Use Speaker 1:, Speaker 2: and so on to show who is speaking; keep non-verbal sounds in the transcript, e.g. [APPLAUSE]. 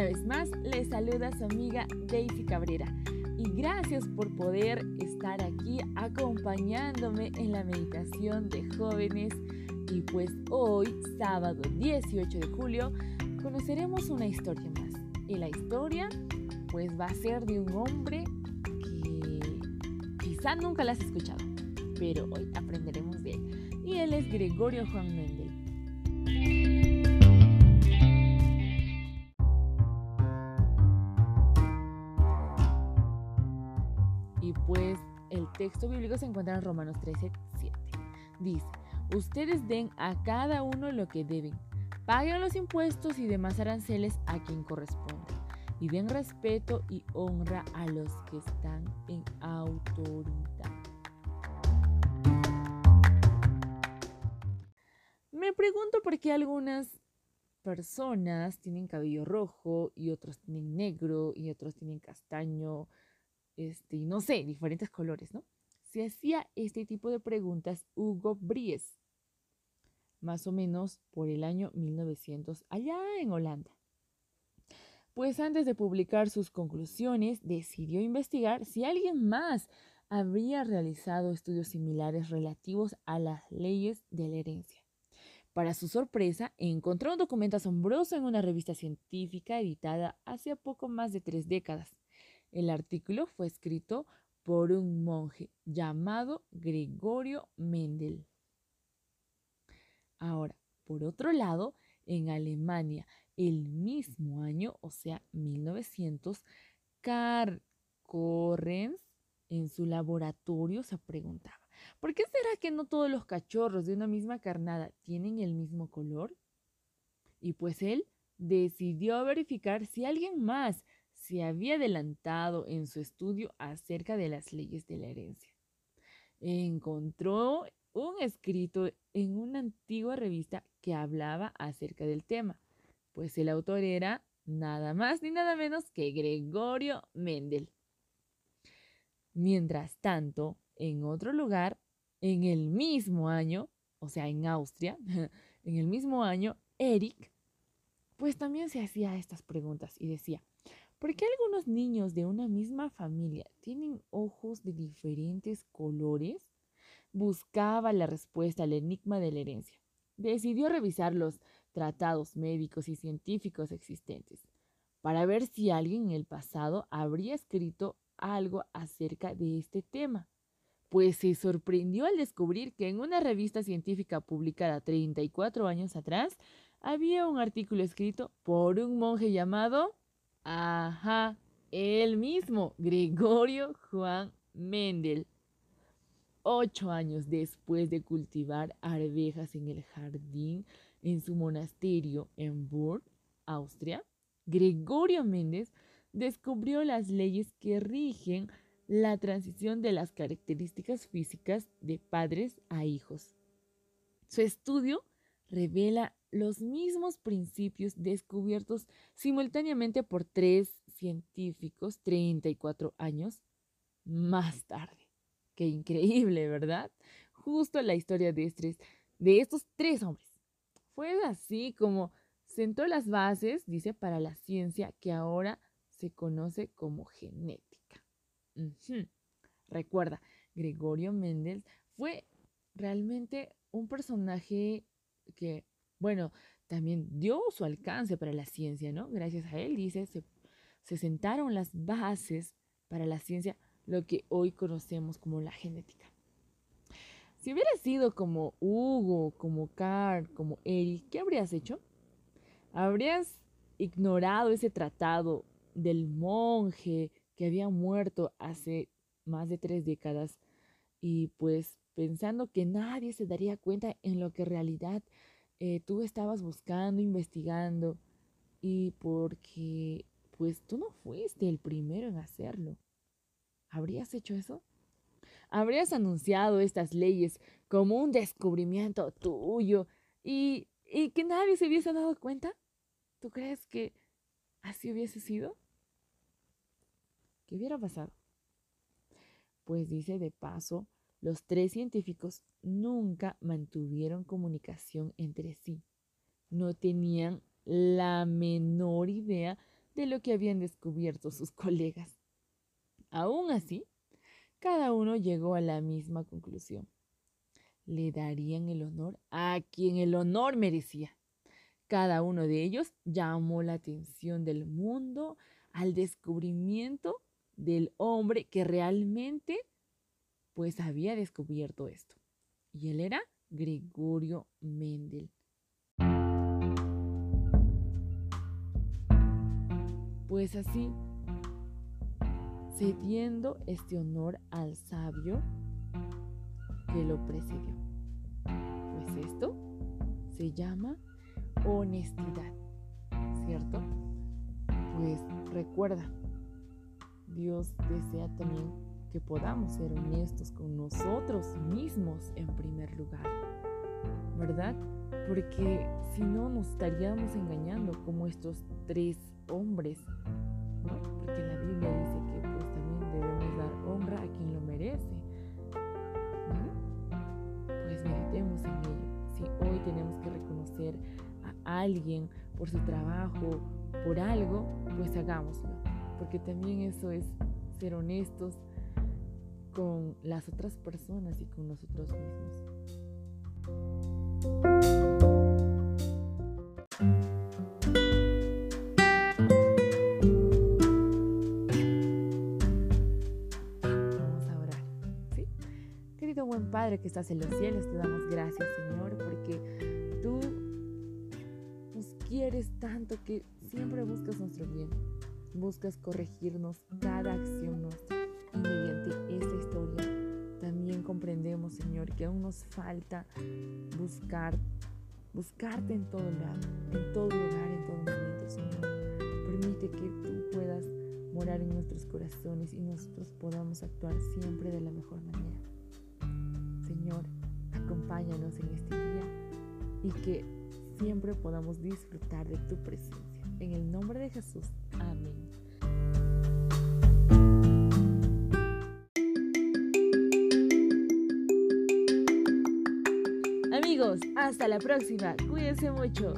Speaker 1: Una vez más, les saluda su amiga Daisy Cabrera y gracias por poder estar aquí acompañándome en la meditación de jóvenes. Y pues hoy, sábado 18 de julio, conoceremos una historia más. Y la historia pues va a ser de un hombre que quizá nunca la has escuchado, pero hoy aprenderemos de él. Y él es Gregorio Juan Mendel. Pues el texto bíblico se encuentra en Romanos 13, 7. Dice, ustedes den a cada uno lo que deben, paguen los impuestos y demás aranceles a quien corresponde, y den respeto y honra a los que están en autoridad. Me pregunto por qué algunas personas tienen cabello rojo y otros tienen negro y otros tienen castaño este, no sé, diferentes colores, ¿no? Se hacía este tipo de preguntas Hugo Bries, más o menos por el año 1900, allá en Holanda. Pues antes de publicar sus conclusiones, decidió investigar si alguien más habría realizado estudios similares relativos a las leyes de la herencia. Para su sorpresa, encontró un documento asombroso en una revista científica editada hace poco más de tres décadas. El artículo fue escrito por un monje llamado Gregorio Mendel. Ahora, por otro lado, en Alemania, el mismo año, o sea, 1900, Karl Correns en su laboratorio se preguntaba, ¿por qué será que no todos los cachorros de una misma carnada tienen el mismo color? Y pues él decidió verificar si alguien más se había adelantado en su estudio acerca de las leyes de la herencia. Encontró un escrito en una antigua revista que hablaba acerca del tema, pues el autor era nada más ni nada menos que Gregorio Mendel. Mientras tanto, en otro lugar, en el mismo año, o sea, en Austria, [LAUGHS] en el mismo año, Eric, pues también se hacía estas preguntas y decía, ¿Por qué algunos niños de una misma familia tienen ojos de diferentes colores? Buscaba la respuesta al enigma de la herencia. Decidió revisar los tratados médicos y científicos existentes para ver si alguien en el pasado habría escrito algo acerca de este tema. Pues se sorprendió al descubrir que en una revista científica publicada 34 años atrás había un artículo escrito por un monje llamado Ajá, el mismo, Gregorio Juan Mendel. Ocho años después de cultivar arvejas en el jardín en su monasterio en Burg, Austria, Gregorio Méndez descubrió las leyes que rigen la transición de las características físicas de padres a hijos. Su estudio revela los mismos principios descubiertos simultáneamente por tres científicos 34 años más tarde. Qué increíble, ¿verdad? Justo la historia de, estos, de estos tres hombres. Fue así como sentó las bases, dice, para la ciencia que ahora se conoce como genética. Recuerda, Gregorio Mendel fue realmente un personaje que bueno, también dio su alcance para la ciencia, ¿no? Gracias a él, dice, se, se sentaron las bases para la ciencia, lo que hoy conocemos como la genética. Si hubieras sido como Hugo, como Carl, como Eric, ¿qué habrías hecho? ¿Habrías ignorado ese tratado del monje que había muerto hace más de tres décadas y pues pensando que nadie se daría cuenta en lo que en realidad eh, tú estabas buscando, investigando y porque pues tú no fuiste el primero en hacerlo. ¿Habrías hecho eso? ¿Habrías anunciado estas leyes como un descubrimiento tuyo y, y que nadie se hubiese dado cuenta? ¿Tú crees que así hubiese sido? ¿Qué hubiera pasado? Pues dice de paso los tres científicos nunca mantuvieron comunicación entre sí. No tenían la menor idea de lo que habían descubierto sus colegas. Aún así, cada uno llegó a la misma conclusión. Le darían el honor a quien el honor merecía. Cada uno de ellos llamó la atención del mundo al descubrimiento del hombre que realmente pues había descubierto esto. Y él era Gregorio Mendel. Pues así, cediendo este honor al sabio que lo precedió. Pues esto se llama honestidad, ¿cierto? Pues recuerda, Dios desea también que podamos ser honestos con nosotros mismos en primer lugar, ¿verdad? Porque si no nos estaríamos engañando como estos tres hombres, ¿no? Porque la Biblia dice que pues también debemos dar honra a quien lo merece. Pues meditemos en ello. Si hoy tenemos que reconocer a alguien por su trabajo, por algo, pues hagámoslo. Porque también eso es ser honestos con las otras personas y con nosotros mismos. Vamos a orar. Querido buen Padre que estás en los cielos, te damos gracias, Señor, porque tú nos quieres tanto que siempre buscas nuestro bien, buscas corregirnos cada acción que aún nos falta buscar, buscarte en todo lado, en todo lugar, en todo momento, Señor. Permite que tú puedas morar en nuestros corazones y nosotros podamos actuar siempre de la mejor manera. Señor, acompáñanos en este día y que siempre podamos disfrutar de tu presencia. En el nombre de Jesús. Hasta la próxima. Cuídense mucho.